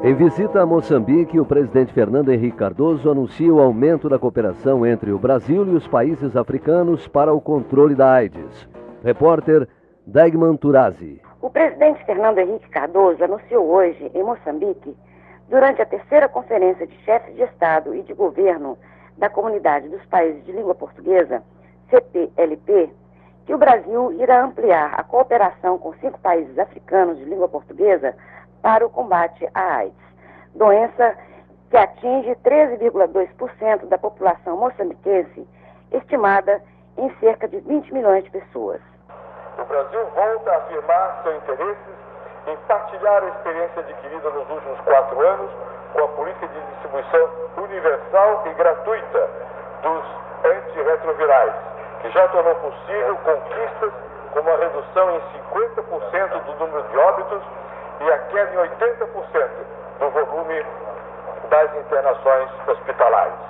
Em visita a Moçambique, o presidente Fernando Henrique Cardoso anuncia o aumento da cooperação entre o Brasil e os países africanos para o controle da AIDS. Repórter Degman Turazi. O presidente Fernando Henrique Cardoso anunciou hoje, em Moçambique, durante a terceira conferência de chefes de Estado e de governo da Comunidade dos Países de Língua Portuguesa, CPLP, que o Brasil irá ampliar a cooperação com cinco países africanos de língua portuguesa para o combate à AIDS, doença que atinge 13,2% da população moçambiquense, estimada em cerca de 20 milhões de pessoas. O Brasil volta a afirmar seu interesse em partilhar a experiência adquirida nos últimos quatro anos com a política de distribuição universal e gratuita dos antirretrovirais, que já tornou possível conquistas como a redução em 50% do número de óbitos e a queda em 80% do volume das internações hospitalares.